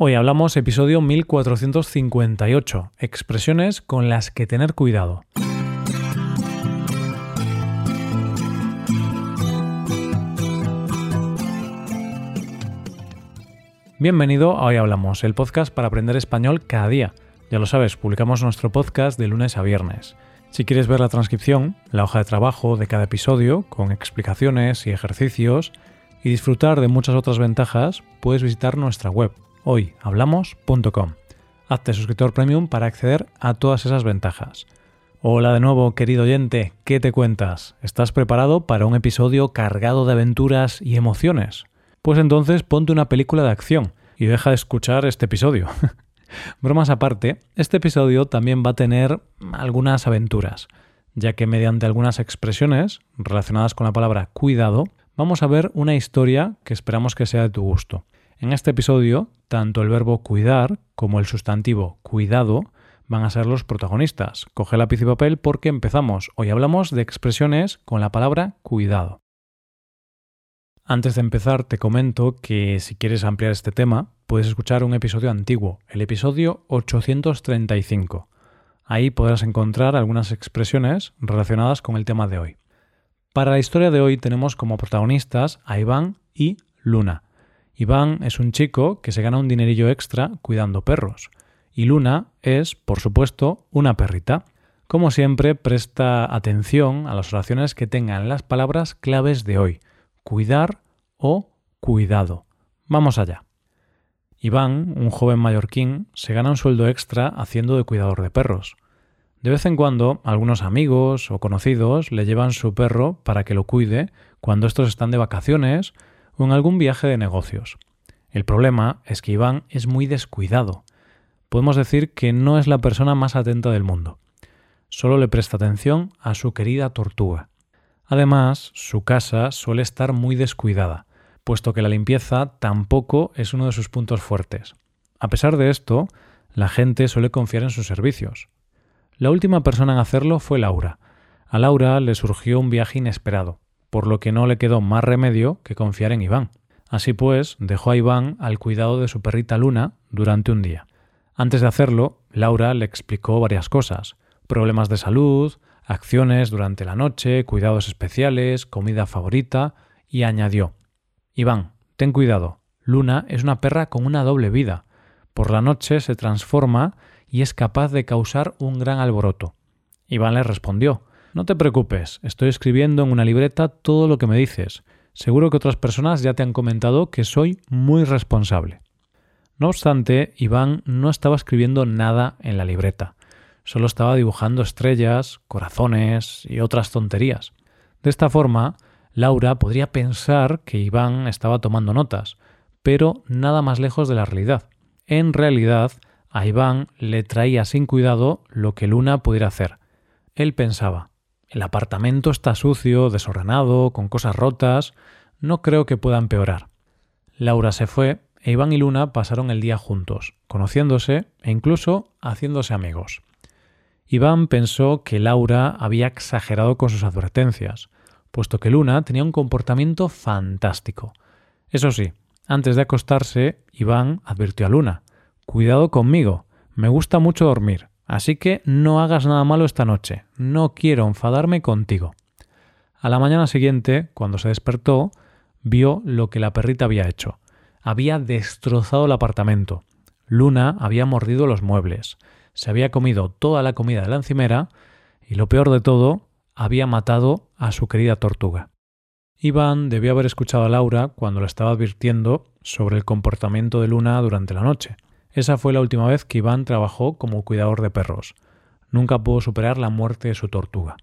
Hoy hablamos episodio 1458, expresiones con las que tener cuidado. Bienvenido a Hoy Hablamos, el podcast para aprender español cada día. Ya lo sabes, publicamos nuestro podcast de lunes a viernes. Si quieres ver la transcripción, la hoja de trabajo de cada episodio, con explicaciones y ejercicios, y disfrutar de muchas otras ventajas, puedes visitar nuestra web hoyhablamos.com. Hazte suscriptor premium para acceder a todas esas ventajas. Hola de nuevo, querido oyente, ¿qué te cuentas? ¿Estás preparado para un episodio cargado de aventuras y emociones? Pues entonces ponte una película de acción y deja de escuchar este episodio. Bromas aparte, este episodio también va a tener algunas aventuras, ya que mediante algunas expresiones relacionadas con la palabra cuidado, vamos a ver una historia que esperamos que sea de tu gusto. En este episodio, tanto el verbo cuidar como el sustantivo cuidado van a ser los protagonistas. Coge lápiz y papel porque empezamos. Hoy hablamos de expresiones con la palabra cuidado. Antes de empezar, te comento que si quieres ampliar este tema, puedes escuchar un episodio antiguo, el episodio 835. Ahí podrás encontrar algunas expresiones relacionadas con el tema de hoy. Para la historia de hoy tenemos como protagonistas a Iván y Luna. Iván es un chico que se gana un dinerillo extra cuidando perros. Y Luna es, por supuesto, una perrita. Como siempre, presta atención a las oraciones que tengan las palabras claves de hoy. Cuidar o cuidado. Vamos allá. Iván, un joven mallorquín, se gana un sueldo extra haciendo de cuidador de perros. De vez en cuando, algunos amigos o conocidos le llevan su perro para que lo cuide cuando estos están de vacaciones o en algún viaje de negocios. El problema es que Iván es muy descuidado. Podemos decir que no es la persona más atenta del mundo. Solo le presta atención a su querida tortuga. Además, su casa suele estar muy descuidada, puesto que la limpieza tampoco es uno de sus puntos fuertes. A pesar de esto, la gente suele confiar en sus servicios. La última persona en hacerlo fue Laura. A Laura le surgió un viaje inesperado por lo que no le quedó más remedio que confiar en Iván. Así pues, dejó a Iván al cuidado de su perrita Luna durante un día. Antes de hacerlo, Laura le explicó varias cosas, problemas de salud, acciones durante la noche, cuidados especiales, comida favorita, y añadió Iván, ten cuidado, Luna es una perra con una doble vida. Por la noche se transforma y es capaz de causar un gran alboroto. Iván le respondió no te preocupes, estoy escribiendo en una libreta todo lo que me dices. Seguro que otras personas ya te han comentado que soy muy responsable. No obstante, Iván no estaba escribiendo nada en la libreta. Solo estaba dibujando estrellas, corazones y otras tonterías. De esta forma, Laura podría pensar que Iván estaba tomando notas, pero nada más lejos de la realidad. En realidad, a Iván le traía sin cuidado lo que Luna pudiera hacer. Él pensaba, el apartamento está sucio, desordenado, con cosas rotas. No creo que pueda empeorar. Laura se fue e Iván y Luna pasaron el día juntos, conociéndose e incluso haciéndose amigos. Iván pensó que Laura había exagerado con sus advertencias, puesto que Luna tenía un comportamiento fantástico. Eso sí, antes de acostarse, Iván advirtió a Luna Cuidado conmigo, me gusta mucho dormir. Así que no hagas nada malo esta noche, no quiero enfadarme contigo. A la mañana siguiente, cuando se despertó, vio lo que la perrita había hecho. Había destrozado el apartamento. Luna había mordido los muebles, se había comido toda la comida de la encimera y lo peor de todo, había matado a su querida tortuga. Iván debió haber escuchado a Laura cuando le estaba advirtiendo sobre el comportamiento de Luna durante la noche. Esa fue la última vez que Iván trabajó como cuidador de perros. Nunca pudo superar la muerte de su tortuga.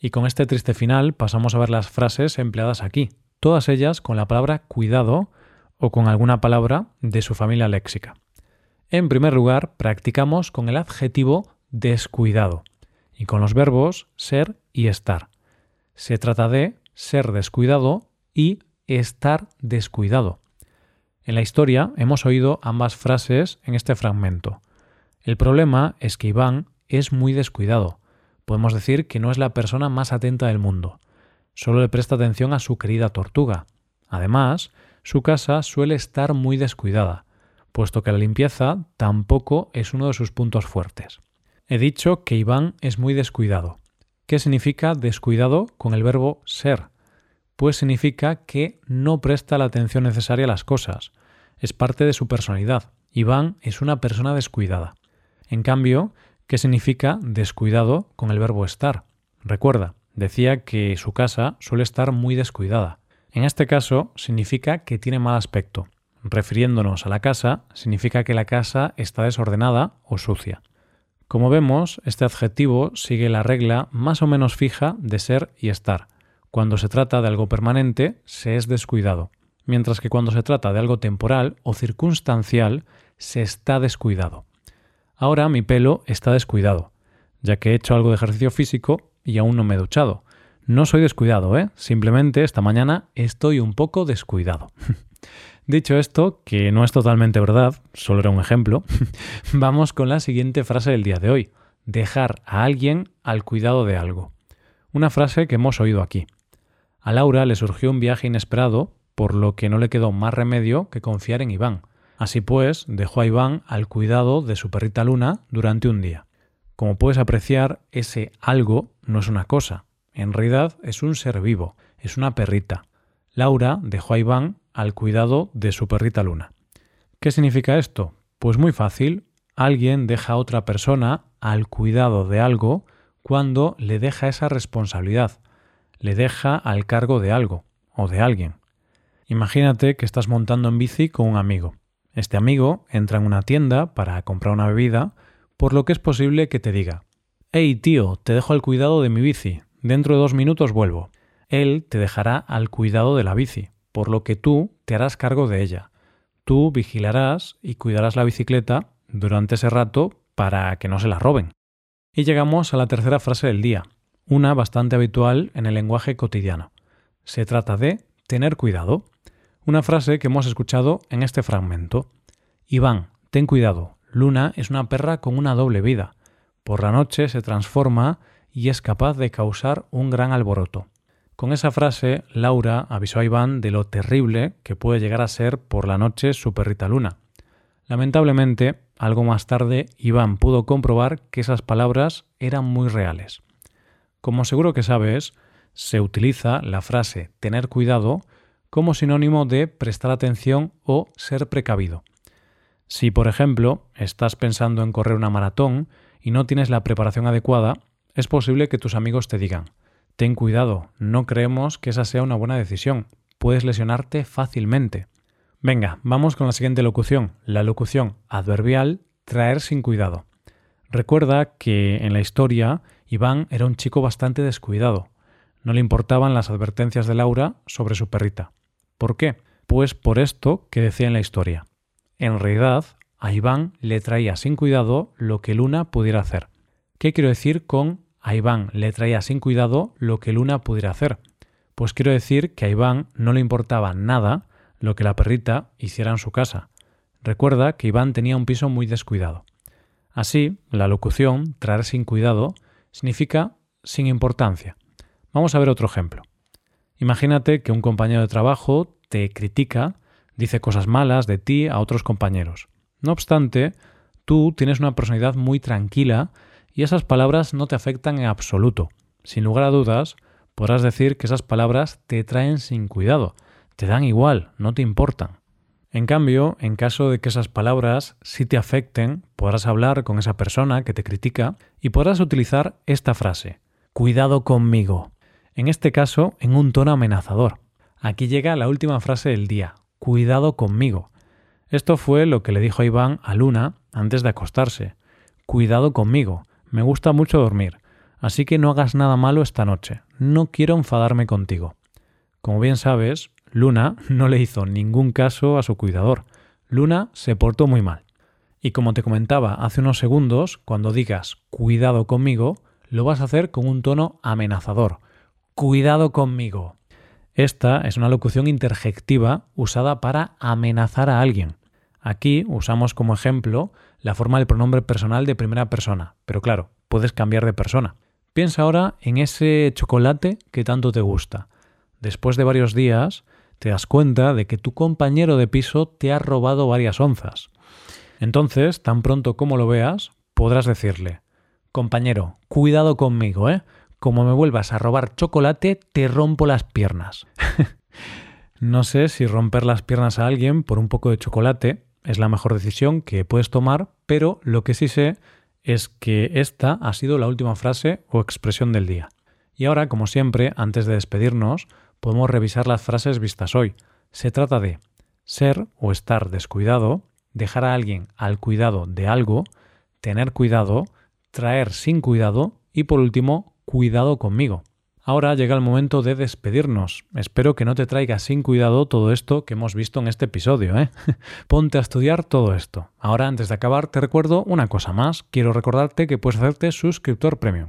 Y con este triste final pasamos a ver las frases empleadas aquí, todas ellas con la palabra cuidado o con alguna palabra de su familia léxica. En primer lugar, practicamos con el adjetivo descuidado y con los verbos ser y estar. Se trata de ser descuidado y estar descuidado. En la historia hemos oído ambas frases en este fragmento. El problema es que Iván es muy descuidado. Podemos decir que no es la persona más atenta del mundo. Solo le presta atención a su querida tortuga. Además, su casa suele estar muy descuidada, puesto que la limpieza tampoco es uno de sus puntos fuertes. He dicho que Iván es muy descuidado. ¿Qué significa descuidado con el verbo ser? Pues significa que no presta la atención necesaria a las cosas. Es parte de su personalidad. Iván es una persona descuidada. En cambio, ¿qué significa descuidado con el verbo estar? Recuerda, decía que su casa suele estar muy descuidada. En este caso, significa que tiene mal aspecto. Refiriéndonos a la casa, significa que la casa está desordenada o sucia. Como vemos, este adjetivo sigue la regla más o menos fija de ser y estar. Cuando se trata de algo permanente, se es descuidado, mientras que cuando se trata de algo temporal o circunstancial, se está descuidado. Ahora mi pelo está descuidado, ya que he hecho algo de ejercicio físico y aún no me he duchado. No soy descuidado, ¿eh? Simplemente esta mañana estoy un poco descuidado. Dicho esto, que no es totalmente verdad, solo era un ejemplo, vamos con la siguiente frase del día de hoy. Dejar a alguien al cuidado de algo. Una frase que hemos oído aquí. A Laura le surgió un viaje inesperado, por lo que no le quedó más remedio que confiar en Iván. Así pues, dejó a Iván al cuidado de su perrita Luna durante un día. Como puedes apreciar, ese algo no es una cosa, en realidad es un ser vivo, es una perrita. Laura dejó a Iván al cuidado de su perrita Luna. ¿Qué significa esto? Pues muy fácil, alguien deja a otra persona al cuidado de algo cuando le deja esa responsabilidad, le deja al cargo de algo o de alguien. Imagínate que estás montando en bici con un amigo. Este amigo entra en una tienda para comprar una bebida, por lo que es posible que te diga, Hey tío, te dejo al cuidado de mi bici, dentro de dos minutos vuelvo. Él te dejará al cuidado de la bici por lo que tú te harás cargo de ella. Tú vigilarás y cuidarás la bicicleta durante ese rato para que no se la roben. Y llegamos a la tercera frase del día, una bastante habitual en el lenguaje cotidiano. Se trata de tener cuidado, una frase que hemos escuchado en este fragmento. Iván, ten cuidado, Luna es una perra con una doble vida. Por la noche se transforma y es capaz de causar un gran alboroto. Con esa frase, Laura avisó a Iván de lo terrible que puede llegar a ser por la noche su perrita Luna. Lamentablemente, algo más tarde, Iván pudo comprobar que esas palabras eran muy reales. Como seguro que sabes, se utiliza la frase tener cuidado como sinónimo de prestar atención o ser precavido. Si, por ejemplo, estás pensando en correr una maratón y no tienes la preparación adecuada, es posible que tus amigos te digan Ten cuidado, no creemos que esa sea una buena decisión. Puedes lesionarte fácilmente. Venga, vamos con la siguiente locución, la locución adverbial traer sin cuidado. Recuerda que en la historia Iván era un chico bastante descuidado. No le importaban las advertencias de Laura sobre su perrita. ¿Por qué? Pues por esto que decía en la historia. En realidad, a Iván le traía sin cuidado lo que Luna pudiera hacer. ¿Qué quiero decir con a Iván le traía sin cuidado lo que Luna pudiera hacer. Pues quiero decir que a Iván no le importaba nada lo que la perrita hiciera en su casa. Recuerda que Iván tenía un piso muy descuidado. Así, la locución traer sin cuidado significa sin importancia. Vamos a ver otro ejemplo. Imagínate que un compañero de trabajo te critica, dice cosas malas de ti a otros compañeros. No obstante, tú tienes una personalidad muy tranquila y esas palabras no te afectan en absoluto. Sin lugar a dudas, podrás decir que esas palabras te traen sin cuidado, te dan igual, no te importan. En cambio, en caso de que esas palabras sí te afecten, podrás hablar con esa persona que te critica y podrás utilizar esta frase, cuidado conmigo. En este caso, en un tono amenazador. Aquí llega la última frase del día, cuidado conmigo. Esto fue lo que le dijo Iván a Luna antes de acostarse. Cuidado conmigo. Me gusta mucho dormir, así que no hagas nada malo esta noche. No quiero enfadarme contigo. Como bien sabes, Luna no le hizo ningún caso a su cuidador. Luna se portó muy mal. Y como te comentaba hace unos segundos, cuando digas cuidado conmigo, lo vas a hacer con un tono amenazador. Cuidado conmigo. Esta es una locución interjectiva usada para amenazar a alguien. Aquí usamos como ejemplo la forma del pronombre personal de primera persona, pero claro, puedes cambiar de persona. Piensa ahora en ese chocolate que tanto te gusta. Después de varios días, te das cuenta de que tu compañero de piso te ha robado varias onzas. Entonces, tan pronto como lo veas, podrás decirle, compañero, cuidado conmigo, ¿eh? Como me vuelvas a robar chocolate, te rompo las piernas. no sé si romper las piernas a alguien por un poco de chocolate es la mejor decisión que puedes tomar, pero lo que sí sé es que esta ha sido la última frase o expresión del día. Y ahora, como siempre, antes de despedirnos, podemos revisar las frases vistas hoy. Se trata de ser o estar descuidado, dejar a alguien al cuidado de algo, tener cuidado, traer sin cuidado y por último, cuidado conmigo. Ahora llega el momento de despedirnos. Espero que no te traiga sin cuidado todo esto que hemos visto en este episodio. ¿eh? Ponte a estudiar todo esto. Ahora, antes de acabar, te recuerdo una cosa más. Quiero recordarte que puedes hacerte suscriptor premium.